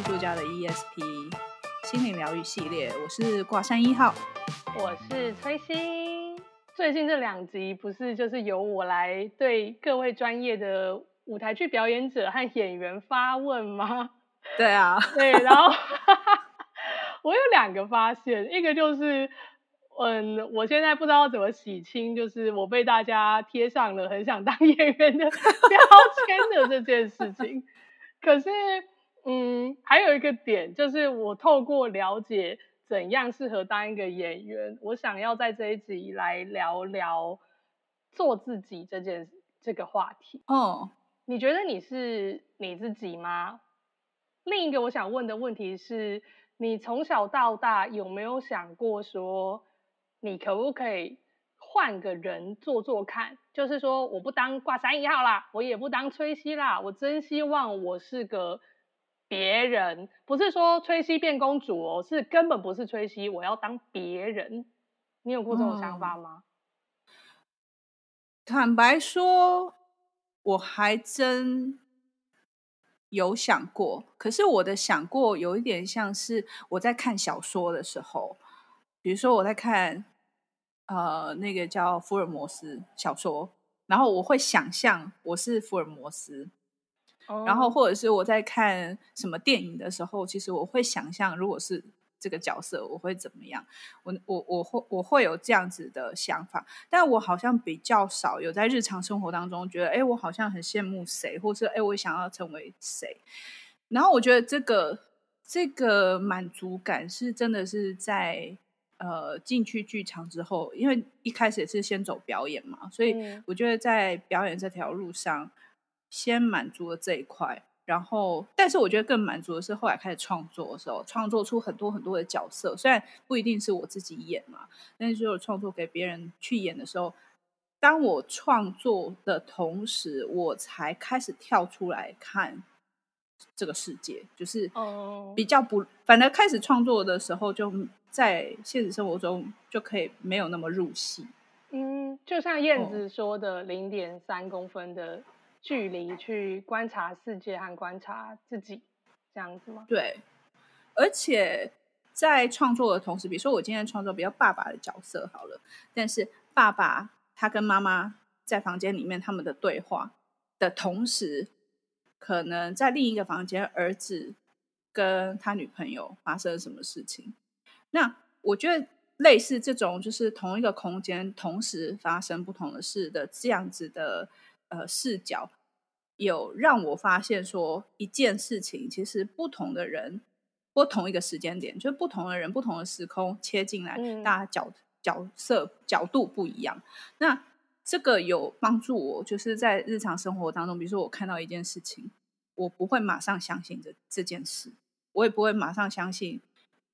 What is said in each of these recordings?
艺术家的 ESP 心灵疗愈系列，我是挂山一号，我是崔心。最近这两集不是就是由我来对各位专业的舞台剧表演者和演员发问吗？对啊，对，然后 我有两个发现，一个就是。嗯，我现在不知道怎么洗清，就是我被大家贴上了很想当演员的 标签的这件事情。可是，嗯，还有一个点，就是我透过了解怎样适合当一个演员，我想要在这一集来聊聊做自己这件这个话题。哦，你觉得你是你自己吗？另一个我想问的问题是，你从小到大有没有想过说，你可不可以换个人做做看？就是说，我不当挂山一号啦，我也不当崔西啦，我真希望我是个别人，不是说崔西变公主哦，是根本不是崔西，我要当别人。你有过这种想法吗？嗯，坦白说，我还真有想过，可是我的想过有一点像是我在看小说的时候，比如说我在看。呃，那个叫福尔摩斯小说，然后我会想象我是福尔摩斯，oh. 然后或者是我在看什么电影的时候，其实我会想象如果是这个角色，我会怎么样？我我我会我会有这样子的想法，但我好像比较少有在日常生活当中觉得，哎，我好像很羡慕谁，或是哎，我想要成为谁。然后我觉得这个这个满足感是真的是在。呃，进去剧场之后，因为一开始也是先走表演嘛，所以我觉得在表演这条路上，先满足了这一块。然后，但是我觉得更满足的是后来开始创作的时候，创作出很多很多的角色，虽然不一定是我自己演嘛，但是就创作给别人去演的时候，当我创作的同时，我才开始跳出来看。这个世界就是比较不，反正开始创作的时候，就在现实生活中就可以没有那么入戏。嗯，就像燕子说的，零点三公分的距离去观察世界和观察自己，这样子吗？对，而且在创作的同时，比如说我今天创作比较爸爸的角色好了，但是爸爸他跟妈妈在房间里面他们的对话的同时。可能在另一个房间，儿子跟他女朋友发生了什么事情？那我觉得类似这种，就是同一个空间同时发生不同的事的这样子的呃视角，有让我发现说，一件事情其实不同的人，不同一个时间点，就是不同的人、不同的时空切进来，嗯、大家角角色角度不一样。那这个有帮助我，就是在日常生活当中，比如说我看到一件事情，我不会马上相信这这件事，我也不会马上相信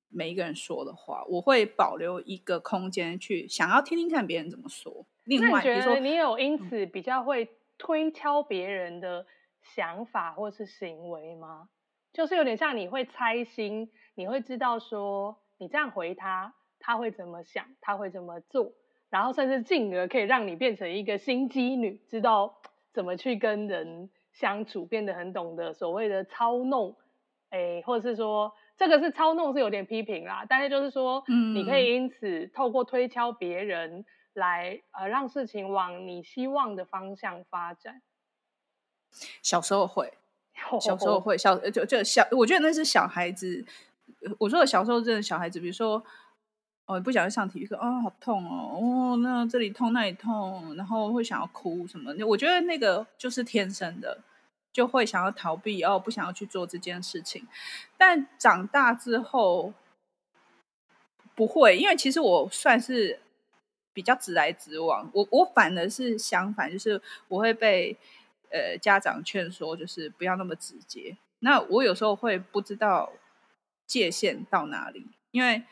每一个人说的话，我会保留一个空间去想要听听看别人怎么说。另外，那你觉得你有因此比较会推敲别人的想法或是行为吗？就是有点像你会猜心，你会知道说你这样回他，他会怎么想，他会怎么做。然后甚至进而可以让你变成一个心机女，知道怎么去跟人相处，变得很懂得所谓的操弄，哎，或者是说这个是操弄是有点批评啦，但是就是说，嗯，你可以因此透过推敲别人来呃让事情往你希望的方向发展。小时候会，小时候会，小就就小，我觉得那是小孩子。我说的小时候真的小孩子，比如说。哦，不想去上体育课，哦，好痛哦，哦，那这里痛那里痛，然后会想要哭什么？我觉得那个就是天生的，就会想要逃避，哦，不想要去做这件事情。但长大之后不会，因为其实我算是比较直来直往，我我反而是相反，就是我会被呃家长劝说，就是不要那么直接。那我有时候会不知道界限到哪里，因为。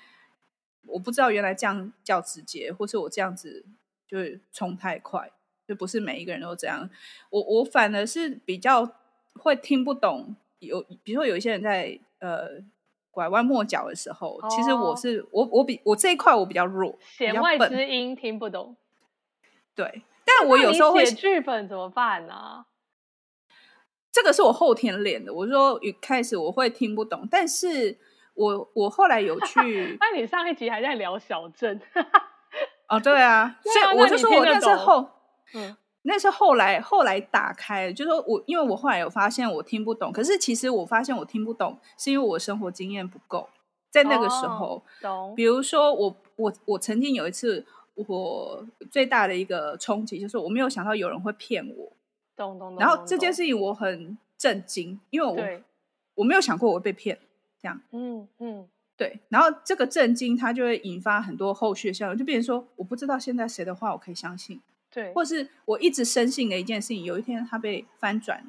我不知道原来这样叫直接，或是我这样子就是冲太快，就不是每一个人都这样。我我反而是比较会听不懂，有比如说有一些人在呃拐弯抹角的时候，哦、其实我是我我比我这一块我比较弱，弦外之音听不懂。对，但我有时候会写剧本怎么办呢、啊？这个是我后天练的。我说一开始我会听不懂，但是我我后来有去。那你上一集还在聊小镇？哦，对啊，所以我就说我那时候，嗯，那是后来后来打开，就是说我因为我后来有发现我听不懂，可是其实我发现我听不懂是因为我生活经验不够，在那个时候，哦、懂。比如说我我我曾经有一次，我最大的一个冲击就是我没有想到有人会骗我，懂懂懂。然后这件事情我很震惊，因为我我没有想过我会被骗，这样，嗯嗯。对，然后这个震惊，它就会引发很多后续的效应，就变成说，我不知道现在谁的话我可以相信，对，或是我一直深信的一件事情，有一天它被翻转了，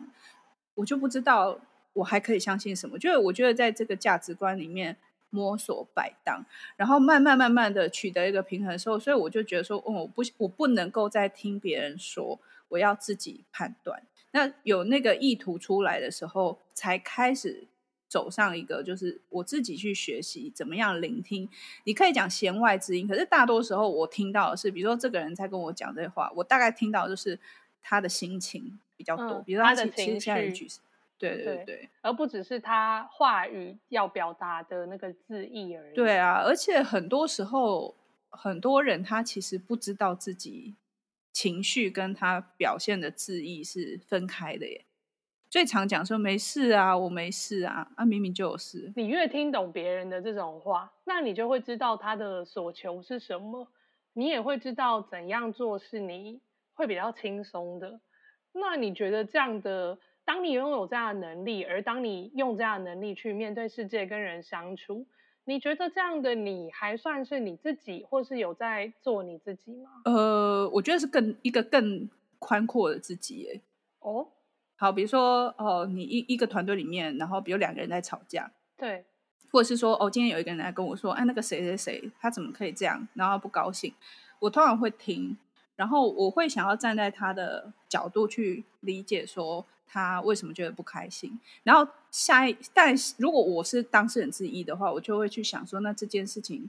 我就不知道我还可以相信什么。就是我觉得在这个价值观里面摸索摆荡，然后慢慢慢慢的取得一个平衡的时候，所以我就觉得说，哦，我不，我不能够再听别人说，我要自己判断。那有那个意图出来的时候，才开始。走上一个就是我自己去学习怎么样聆听，你可以讲弦外之音，可是大多时候我听到的是，比如说这个人在跟我讲这话，我大概听到的就是他的心情比较多，嗯、比如说他，他的情绪，对对对，对，而不只是他话语要表达的那个字意而已。对啊，而且很多时候很多人他其实不知道自己情绪跟他表现的字意是分开的耶。最常讲说没事啊，我没事啊，啊明明就有事。你越听懂别人的这种话，那你就会知道他的所求是什么，你也会知道怎样做是你会比较轻松的。那你觉得这样的，当你拥有这样的能力，而当你用这样的能力去面对世界跟人相处，你觉得这样的你还算是你自己，或是有在做你自己吗？呃，我觉得是更一个更宽阔的自己耶。哦。好，比如说哦，你一一个团队里面，然后比如两个人在吵架，对，或者是说哦，今天有一个人来跟我说，哎，那个谁谁谁，他怎么可以这样，然后不高兴，我通常会听，然后我会想要站在他的角度去理解，说他为什么觉得不开心，然后下一，但如果我是当事人之一的话，我就会去想说，那这件事情。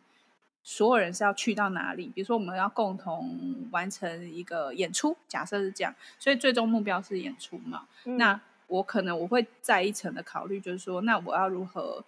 所有人是要去到哪里？比如说，我们要共同完成一个演出，假设是这样，所以最终目标是演出嘛。嗯、那我可能我会再一层的考虑，就是说，那我要如何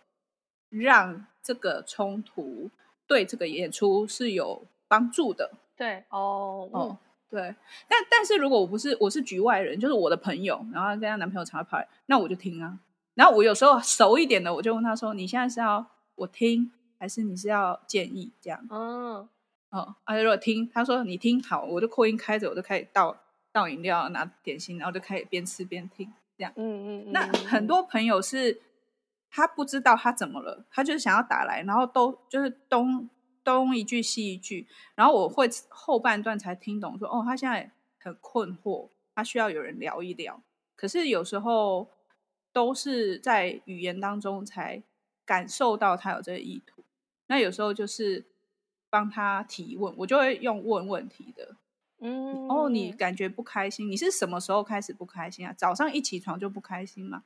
让这个冲突对这个演出是有帮助的？对，哦，哦，对。但但是如果我不是我是局外人，就是我的朋友，然后跟她男朋友常常跑来，那我就听啊。然后我有时候熟一点的，我就问他说：“你现在是要我听？”还是你是要建议这样？哦，哦，啊，如果听他说你听好，我就扩音开着，我就开始倒倒饮料、拿点心，然后就开始边吃边听这样。嗯嗯嗯。那很多朋友是，他不知道他怎么了，他就是想要打来，然后都就是东东一句西一句，然后我会后半段才听懂说，哦，他现在很困惑，他需要有人聊一聊。可是有时候都是在语言当中才感受到他有这个意图。那有时候就是帮他提问，我就会用问问题的。嗯，哦，你感觉不开心？你是什么时候开始不开心啊？早上一起床就不开心吗？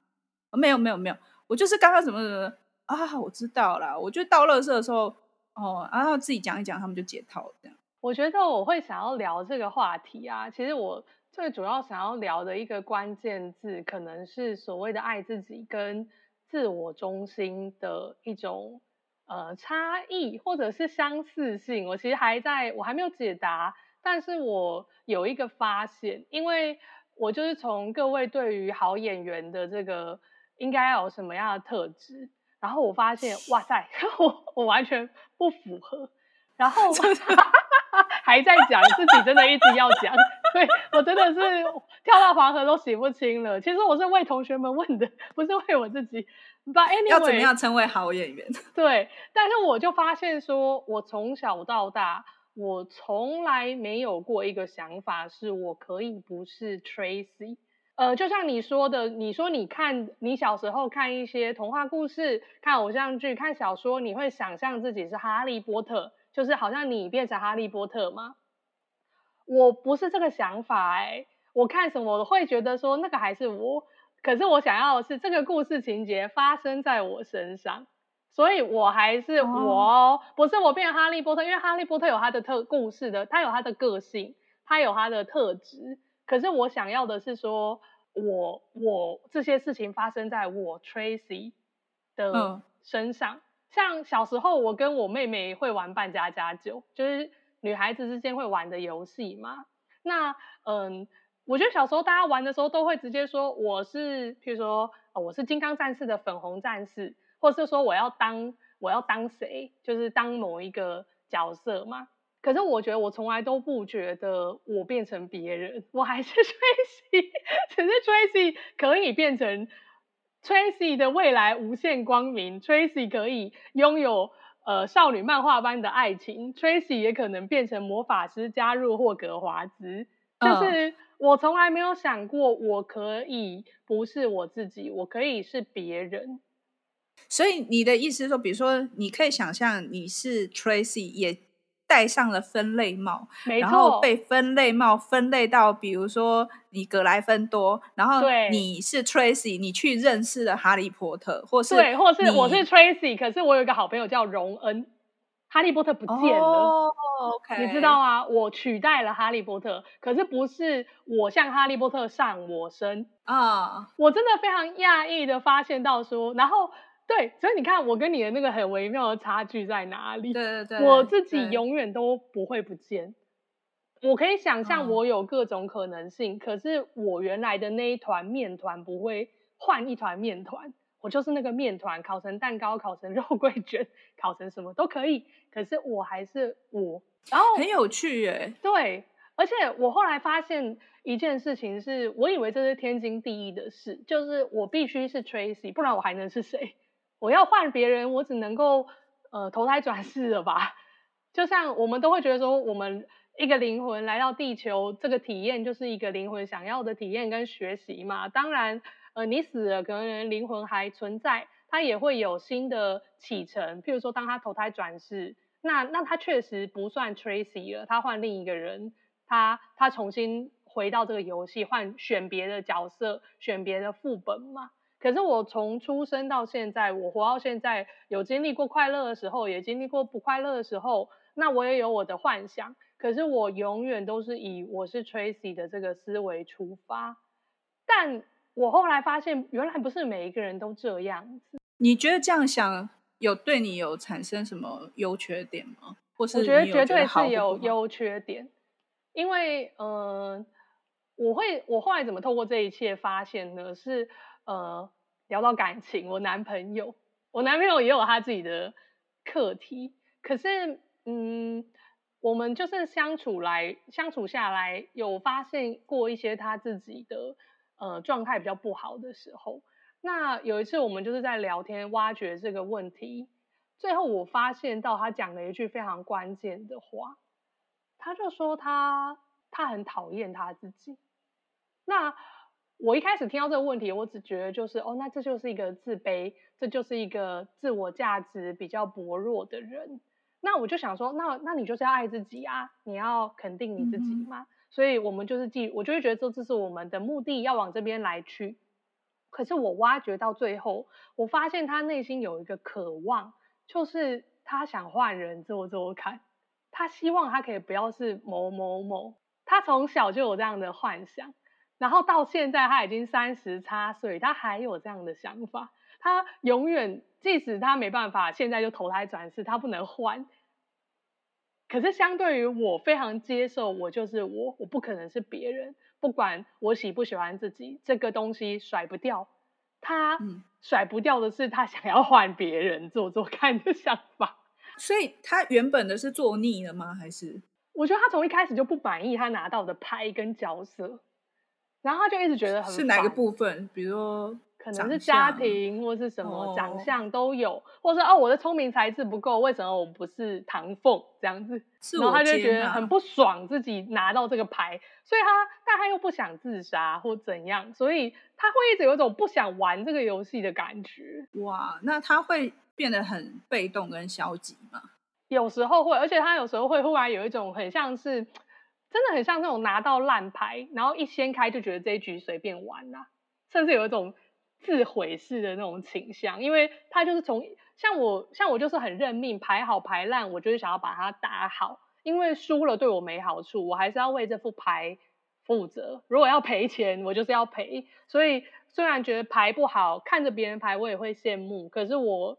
哦，没有没有没有，我就是刚刚怎么怎么啊？我知道了，我就到垃圾的时候，哦，然后自己讲一讲，他们就解套了这样。我觉得我会想要聊这个话题啊，其实我最主要想要聊的一个关键字，可能是所谓的爱自己跟自我中心的一种。呃，差异或者是相似性，我其实还在，我还没有解答，但是我有一个发现，因为我就是从各位对于好演员的这个应该要有什么样的特质，然后我发现，哇塞，我我完全不符合，然后 还在讲自己真的一直要讲，对，我真的是跳到黄河都洗不清了。其实我是为同学们问的，不是为我自己。But anyway, 要怎么样成为好演员？对，但是我就发现说，我从小到大，我从来没有过一个想法，是我可以不是 Tracy。呃，就像你说的，你说你看你小时候看一些童话故事、看偶像剧、看小说，你会想象自己是哈利波特，就是好像你变成哈利波特吗？我不是这个想法哎，我看什么我会觉得说那个还是我。可是我想要的是这个故事情节发生在我身上，所以我还是我，不是我变成哈利波特，因为哈利波特有他的特故事的，他有他的个性，他有他的特质。可是我想要的是说，我我这些事情发生在我 Tracy 的身上。嗯、像小时候，我跟我妹妹会玩扮家家酒，就是女孩子之间会玩的游戏嘛。那嗯，我觉得小时候大家玩的时候都会直接说我是，譬如说，哦，我是金刚战士的粉红战士，或是说我要当我要当谁，就是当某一个角色嘛。可是我觉得我从来都不觉得我变成别人，我还是 Tracy，只是 Tracy 可以变成 Tracy 的未来无限光明，Tracy 可以拥有呃少女漫画般的爱情，Tracy 也可能变成魔法师加入霍格华兹。就是我从来没有想过我可以不是我自己，我可以是别人。所以你的意思是说，比如说你可以想象你是 Tracy 也。戴上了分类帽，然后被分类帽分类到，比如说你格莱芬多，然后你是 Tracy，你去认识了哈利波特，或是对，或是我是 Tracy，可是我有一个好朋友叫荣恩，哈利波特不见了，你知道吗？我取代了哈利波特，可是不是我向哈利波特上我身啊，我真的非常讶异的发现到说，然后。对，所以你看，我跟你的那个很微妙的差距在哪里？对对对，我自己永远都不会不见。我可以想象我有各种可能性，嗯，可是我原来的那一团面团不会换一团面团，我就是那个面团，烤成蛋糕，烤成肉桂卷，烤成什么都可以。可是我还是我，然后很有趣耶。对，而且我后来发现一件事情是，我以为这是天经地义的事，就是我必须是 Tracy，不然我还能是谁？我要换别人，我只能够呃投胎转世了吧？就像我们都会觉得说，我们一个灵魂来到地球，这个体验就是一个灵魂想要的体验跟学习嘛。当然，呃，你死了，可能灵魂还存在，它也会有新的启程。譬如说，当他投胎转世，那那他确实不算 Tracy 了，他换另一个人，他他重新回到这个游戏，换选别的角色，选别的副本嘛。可是我从出生到现在，我活到现在，有经历过快乐的时候，也经历过不快乐的时候。那我也有我的幻想，可是我永远都是以我是 Tracy 的这个思维出发。但我后来发现，原来不是每一个人都这样子。你觉得这样想有对你有产生什么优缺点吗？或是我觉得绝对是有优缺点，因为嗯、呃，我会我后来怎么透过这一切发现呢？是。呃，聊到感情，我男朋友，我男朋友也有他自己的课题。可是，嗯，我们就是相处来相处下来，有发现过一些他自己的呃状态比较不好的时候。那有一次，我们就是在聊天，挖掘这个问题。最后，我发现到他讲了一句非常关键的话，他就说他他很讨厌他自己。那。我一开始听到这个问题，我只觉得就是哦，那这就是一个自卑，这就是一个自我价值比较薄弱的人。那我就想说，那那你就是要爱自己啊，你要肯定你自己嘛。嗯、所以我们就是记，我就会觉得这这是我们的目的，要往这边来去。可是我挖掘到最后，我发现他内心有一个渴望，就是他想换人做做看，他希望他可以不要是某某某，他从小就有这样的幻想。然后到现在他已经三十差岁，他还有这样的想法。他永远，即使他没办法，现在就投胎转世，他不能换。可是相对于我，非常接受我就是我，我不可能是别人。不管我喜不喜欢自己，这个东西甩不掉。他甩不掉的是他想要换别人做做看的想法。所以他原本的是做腻了吗？还是？我觉得他从一开始就不满意他拿到的拍跟角色。然后他就一直觉得很是哪个部分，比如说可能是家庭或是什么长相都有，哦、或者哦我的聪明才智不够，为什么我不是唐凤这样子？然后他就觉得很不爽自己拿到这个牌，所以他但他又不想自杀或怎样，所以他会一直有一种不想玩这个游戏的感觉。哇，那他会变得很被动跟消极吗？有时候会，而且他有时候会忽然有一种很像是。真的很像那种拿到烂牌，然后一掀开就觉得这一局随便玩啦、甚至有一种自毁式的那种倾向，因为他就是从像我像我就是很认命，牌好牌烂，我就是想要把它打好，因为输了对我没好处，我还是要为这副牌负责。如果要赔钱，我就是要赔。所以虽然觉得牌不好，看着别人牌我也会羡慕，可是我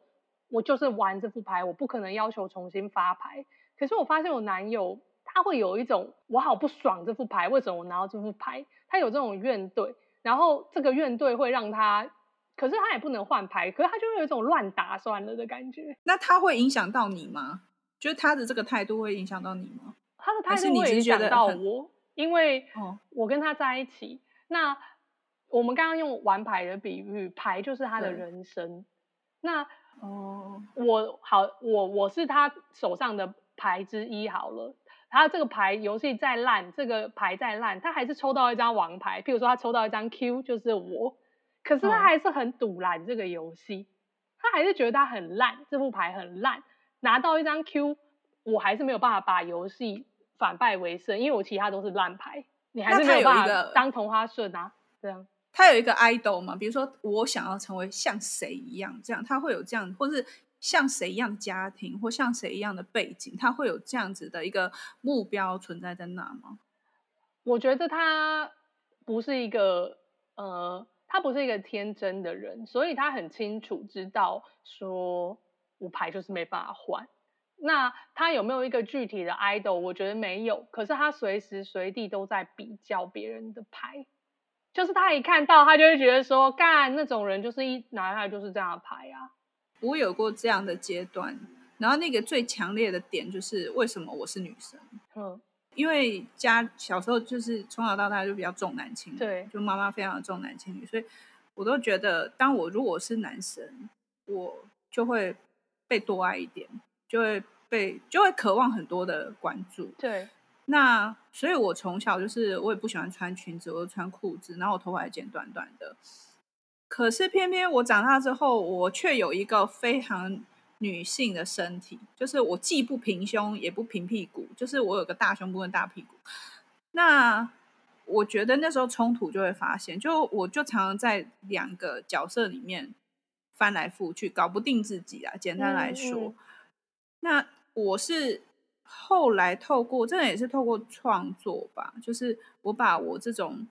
我就是玩这副牌，我不可能要求重新发牌。可是我发现我男友他会有一种我好不爽这副牌，为什么我拿到这副牌？他有这种怨怼，然后这个怨怼会让他，可是他也不能换牌，可是他就会有一种乱打算了的感觉。那他会影响到你吗？就是他的这个态度会影响到你吗？他的态度会影响到我，因为我跟他在一起。哦、那我们刚刚用玩牌的比喻，牌就是他的人生。那哦，我好，我我是他手上的牌之一好了。他这个牌游戏再烂，这个牌再烂，他还是抽到一张王牌。譬如说，他抽到一张 Q，就是我。可是他还是很赌烂这个游戏，他还是觉得他很烂，这副牌很烂。拿到一张 Q，我还是没有办法把游戏。反败为胜，因为我其他都是烂牌，你还是没有办法当同花顺啊。这样，他有一个 idol 嘛，比如说我想要成为像谁一样，这样他会有这样，或是像谁一样家庭，或像谁一样的背景，他会有这样子的一个目标存在在那吗？我觉得他不是一个呃，他不是一个天真的人，所以他很清楚知道说，我牌就是没办法换。那他有没有一个具体的 idol？我觉得没有。可是他随时随地都在比较别人的牌，就是他一看到，他就会觉得说，干那种人就是一拿来就是这样的牌啊。我有过这样的阶段，然后那个最强烈的点就是为什么我是女生？嗯，因为家小时候就是从小到大就比较重男轻女，对，就妈妈非常的重男轻女，所以我都觉得，当我如果是男生，我就会被多爱一点。就会被就会渴望很多的关注，对。那所以，我从小就是我也不喜欢穿裙子，我就穿裤子，然后我头发还剪短短的。可是偏偏我长大之后，我却有一个非常女性的身体，就是我既不平胸也不平屁股，就是我有个大胸部跟大屁股。那我觉得那时候冲突就会发现，就我就常常在两个角色里面翻来覆去，搞不定自己啊。简单来说。嗯嗯那我是后来透过，真的也是透过创作吧，就是我把我这种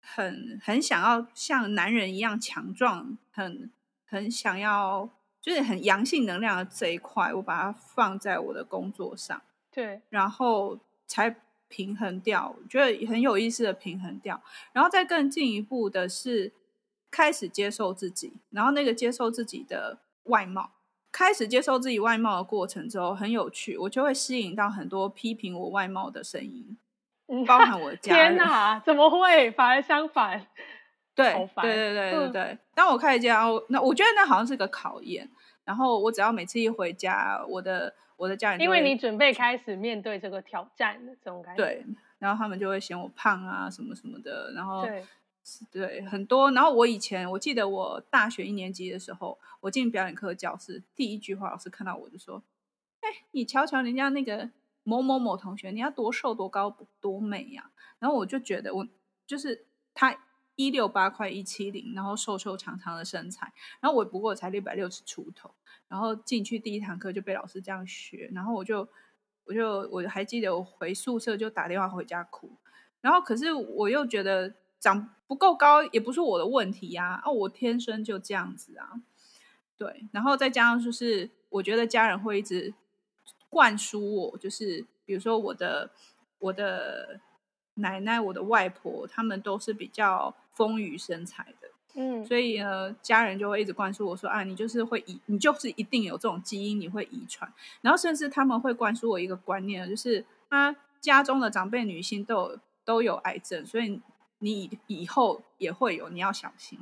很很想要像男人一样强壮，很很想要就是很阳性能量的这一块，我把它放在我的工作上，对，然后才平衡掉，我觉得很有意思的平衡掉，然后再更进一步的是开始接受自己，然后那个接受自己的外貌。开始接受自己外貌的过程之后很有趣，我就会吸引到很多批评我外貌的声音，包含我 家人。天哪，怎么会？反而相反。对，对对对对对。嗯、当我开始家，那我觉得那好像是个考验。然后我只要每次一回家，我的我的家人，因为你准备开始面对这个挑战的这种感觉。对，然后他们就会嫌我胖啊什么什么的，然后。对对，很多。然后我以前我记得我大学一年级的时候，我进表演课教室，第一句话老师看到我就说：“哎，你瞧瞧人家那个某某某同学，你要多瘦多高多美呀！”然后我就觉得我就是他一六八快一七零，然后瘦瘦长长的身材，然后我不过才六百六十出头，然后进去第一堂课就被老师这样学，然后我就我就我还记得我回宿舍就打电话回家哭，然后可是我又觉得。长不够高也不是我的问题呀，啊，我天生就这样子啊，对，然后再加上就是，我觉得家人会一直灌输我，就是比如说我的我的奶奶、我的外婆，他们都是比较丰腴身材的，嗯，所以呢，家人就会一直灌输我说啊，你就是会遗，你就是一定有这种基因，你会遗传，然后甚至他们会灌输我一个观念，就是啊，家中的长辈女性都有都有癌症，所以。你以后也会有，你要小心。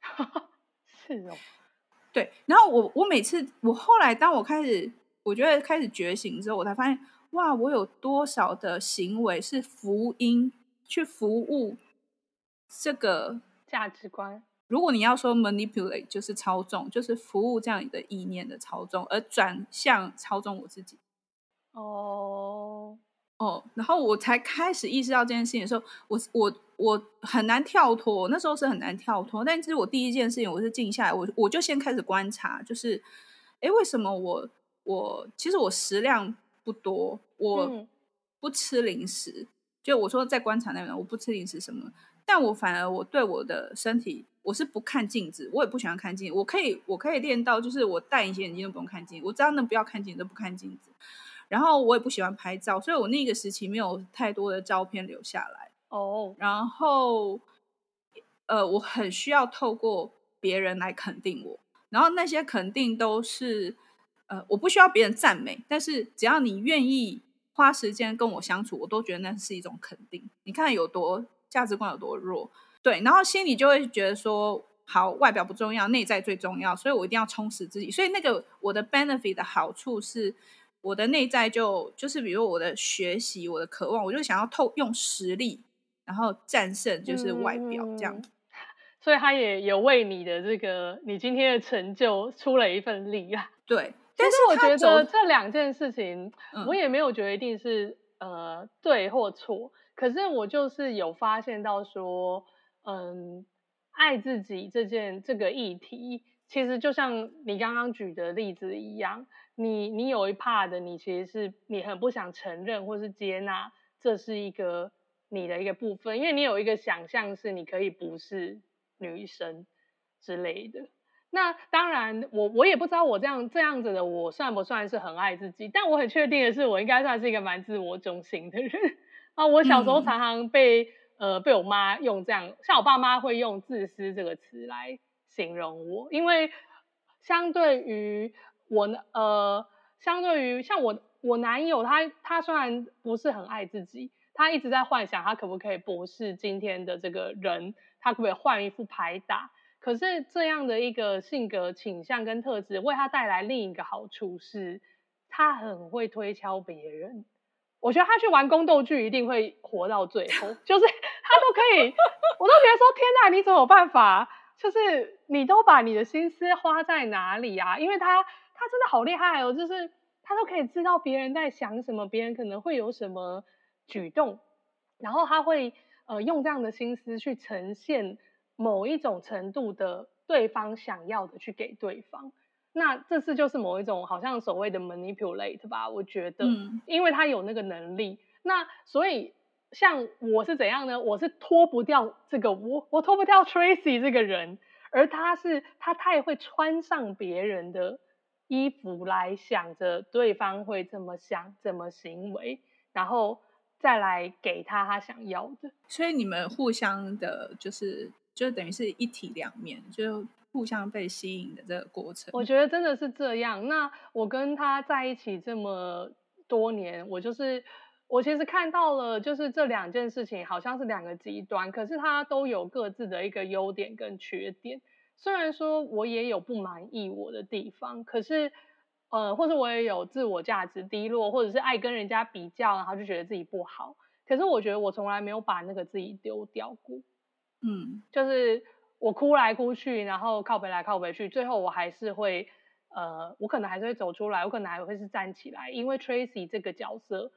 是哦，对。然后我我每次我后来当我开始我觉得开始觉醒之后，我才发现哇，我有多少的行为是福音去服务这个价值观。如果你要说 manipulate 就是操纵，就是服务这样的意念的操纵，而转向操纵我自己。哦。哦，然后我才开始意识到这件事情的时候，我我我很难跳脱，那时候是很难跳脱。但是我第一件事情，我是静下来，我我就先开始观察，就是，哎，为什么我我其实我食量不多，我不吃零食，嗯、就我说在观察那边，我不吃零食什么，但我反而我对我的身体，我是不看镜子，我也不喜欢看镜子。我可以，我可以练到，就是我戴隐形眼镜都不用看镜子，我只要能不要看镜子都不看镜子。然后我也不喜欢拍照，所以我那个时期没有太多的照片留下来。哦，oh. 然后，呃，我很需要透过别人来肯定我，然后那些肯定都是，呃，我不需要别人赞美，但是只要你愿意花时间跟我相处，我都觉得那是一种肯定。你看有多价值观有多弱，对，然后心里就会觉得说，好，外表不重要，内在最重要，所以我一定要充实自己。所以那个我的 benefit 的好处是。我的内在就就是，比如我的学习，我的渴望，我就想要透用实力，然后战胜就是外表这样。嗯，所以他也有为你的这个你今天的成就出了一份力啊。对，但是我觉得这两件事情，我也没有觉得一定是呃对或错，可是我就是有发现到说，嗯，爱自己这件这个议题，其实就像你刚刚举的例子一样。你你有一 part 的，你其实是你很不想承认或是接纳，这是一个你的一个部分，因为你有一个想象是你可以不是女生之类的。那当然，我我也不知道我这样这样子的我算不算是很爱自己，但我很确定的是，我应该算是一个蛮自我中心的人 啊。我小时候常常被、嗯、呃被我妈用这样，像我爸妈会用自私这个词来形容我，因为相对于。我呢，呃，相对于像我，我男友他，他虽然不是很爱自己，他一直在幻想他可不可以不是今天的这个人，他可不可以换一副牌打？可是这样的一个性格倾向跟特质，为他带来另一个好处是，他很会推敲别人。我觉得他去玩宫斗剧一定会活到最后，就是他都可以，我都觉得说天哪，你怎么有办法？就是你都把你的心思花在哪里啊？因为他。他真的好厉害哦，就是他都可以知道别人在想什么，别人可能会有什么举动，然后他会呃用这样的心思去呈现某一种程度的对方想要的去给对方。那这次就是某一种好像所谓的 manipulate 吧，我觉得，嗯，因为他有那个能力。那所以像我是怎样呢？我是脱不掉这个我，我脱不掉 Tracy 这个人，而他是他太会穿上别人的。衣服来想着对方会怎么想、怎么行为，然后再来给他他想要的。所以你们互相的，就是就等于是一体两面，就互相被吸引的这个过程。我觉得真的是这样。那我跟他在一起这么多年，我就是我其实看到了，就是这两件事情好像是两个极端，可是他都有各自的一个优点跟缺点。虽然说我也有不满意我的地方，可是，呃，或者我也有自我价值低落，或者是爱跟人家比较，然后就觉得自己不好。可是我觉得我从来没有把那个自己丢掉过。嗯，就是我哭来哭去，然后靠北来靠北去，最后我还是会，呃，我可能还是会走出来，我可能还会是站起来，因为 Tracy 这个角色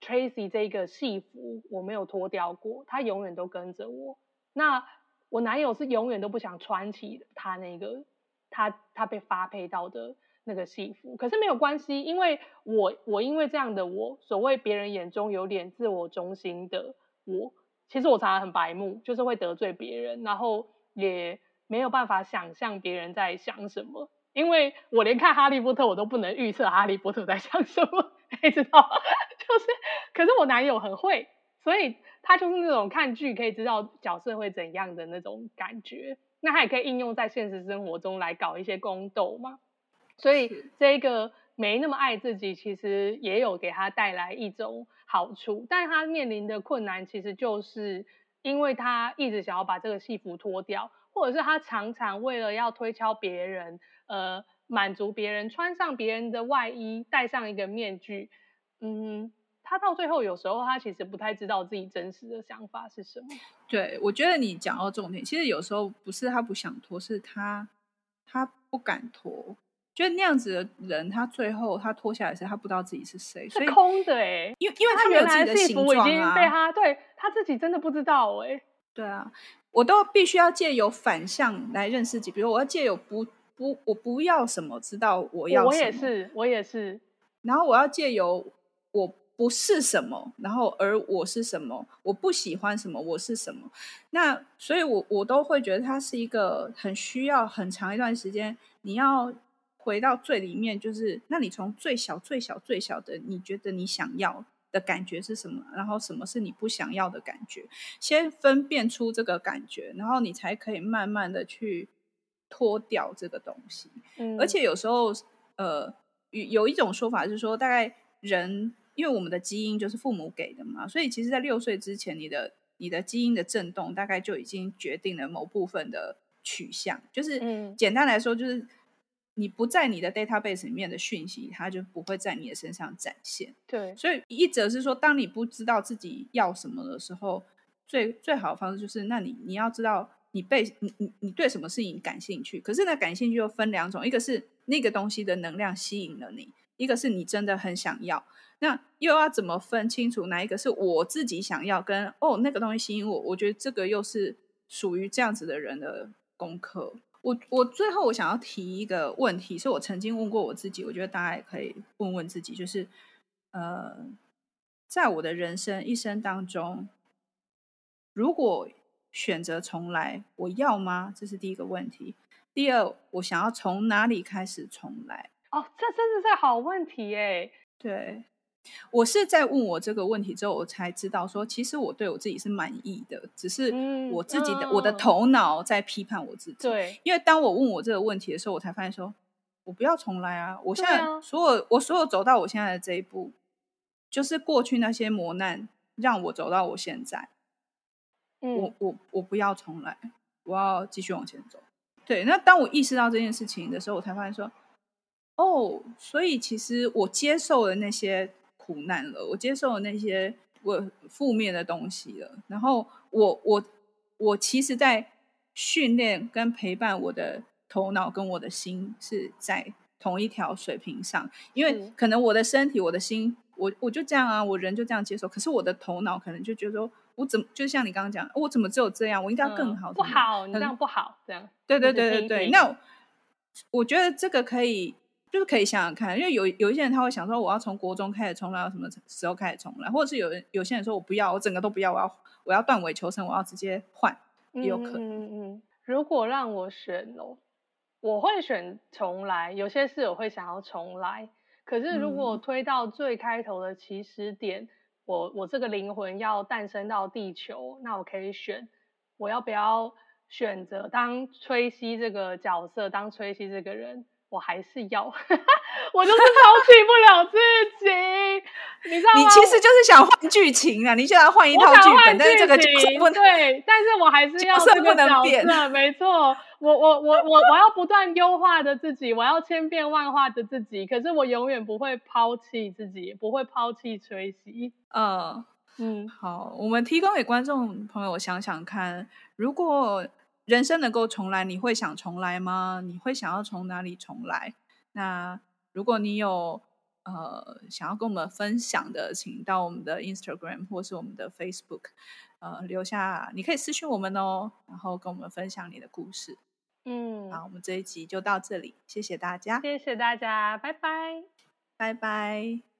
，Tracy 这个戏服我没有脱掉过，他永远都跟着我。那。我男友是永远都不想穿起他那个他他被发配到的那个戏服，可是没有关系，因为我我因为这样的我，所谓别人眼中有点自我中心的我，其实我常常很白目，就是会得罪别人，然后也没有办法想象别人在想什么，因为我连看哈利波特我都不能预测哈利波特在想什么，你知道？就是，可是我男友很会，所以。他就是那种看剧可以知道角色会怎样的那种感觉，那他也可以应用在现实生活中来搞一些宫斗嘛。所以这个没那么爱自己，其实也有给他带来一种好处，但他面临的困难其实就是因为他一直想要把这个戏服脱掉，或者是他常常为了要推敲别人，呃，满足别人，穿上别人的外衣，戴上一个面具，嗯。他到最后，有时候他其实不太知道自己真实的想法是什么。对，我觉得你讲到重点，其实有时候不是他不想脱，是他他不敢脱。就那样子的人，他最后他脱下来时，他不知道自己是谁，是空的哎。因为因为他原来的戏服已经被他对他自己真的不知道哎。对啊，我都必须要借由反向来认识自己。比如我要借由不不我不要什么，知道我要什么。我也是，我也是。然后我要借由我。不是什么，然后而我是什么，我不喜欢什么，我是什么。那所以我，我我都会觉得他是一个很需要很长一段时间，你要回到最里面，就是那你从最小、最小、最小的，你觉得你想要的感觉是什么？然后什么是你不想要的感觉？先分辨出这个感觉，然后你才可以慢慢的去脱掉这个东西。嗯，而且有时候，呃，有有一种说法是说，大概人。因为我们的基因就是父母给的嘛，所以其实，在六岁之前，你的你的基因的震动大概就已经决定了某部分的取向。就是，简单来说，就是你不在你的 database 里面的讯息，它就不会在你的身上展现。对，所以一则是说，当你不知道自己要什么的时候，最最好的方式就是，那你你要知道你被你你你对什么事情感兴趣。可是呢，感兴趣又分两种，一个是那个东西的能量吸引了你，一个是你真的很想要。那又要怎么分清楚哪一个是我自己想要跟哦那个东西吸引我？我觉得这个又是属于这样子的人的功课。我我最后我想要提一个问题，是我曾经问过我自己，我觉得大家也可以问问自己，就是呃，在我的人生一生当中，如果选择重来，我要吗？这是第一个问题。第二，我想要从哪里开始重来？哦，这真的是好问题耶。对。我是在问我这个问题之后，我才知道说，其实我对我自己是满意的，只是我自己的、嗯、我的头脑在批判我自己。对，因为当我问我这个问题的时候，我才发现说，我不要重来啊！我现在所有、啊、我所有走到我现在的这一步，就是过去那些磨难让我走到我现在。嗯、我我我不要重来，我要继续往前走。对，那当我意识到这件事情的时候，我才发现说，哦，所以其实我接受了那些。苦难了，我接受了那些我负面的东西了。然后我我我其实，在训练跟陪伴我的头脑跟我的心是在同一条水平上。因为可能我的身体、我的心，我我就这样啊，我人就这样接受。可是我的头脑可能就觉得说，我怎么就像你刚刚讲，我怎么只有这样？我应该要更好。嗯，不好，你这样不好，这样。对对对对对。那我觉得这个可以。就是可以想想看，因为有有一些人他会想说，我要从国中开始重来，到什么时候开始重来？或者是有人有些人说我不要，我整个都不要，我要我要断尾求生，我要直接换，也有可能。嗯嗯。如果让我选哦，我会选重来。有些事我会想要重来，可是如果推到最开头的起始点，嗯、我我这个灵魂要诞生到地球，那我可以选，我要不要选择当崔西这个角色，当崔西这个人？我还是要，我就是抛弃不了自己，你知道吗？你其实就是想换剧情啊，你就要换一套剧本，但是这个角色不对，但是我还是要这个角色不能变，没错，我我我我我要不断优化的自己，我要千变万化的自己，可是我永远不会抛弃自己，不会抛弃崔西。嗯嗯，好，我们提供给观众朋友想想看，如果。人生能够重来，你会想重来吗？你会想要从哪里重来？那如果你有呃想要跟我们分享的，请到我们的 Instagram 或是我们的 Facebook，呃，留下，你可以私讯我们哦，然后跟我们分享你的故事。嗯，好，我们这一集就到这里，谢谢大家，谢谢大家，拜拜，拜拜。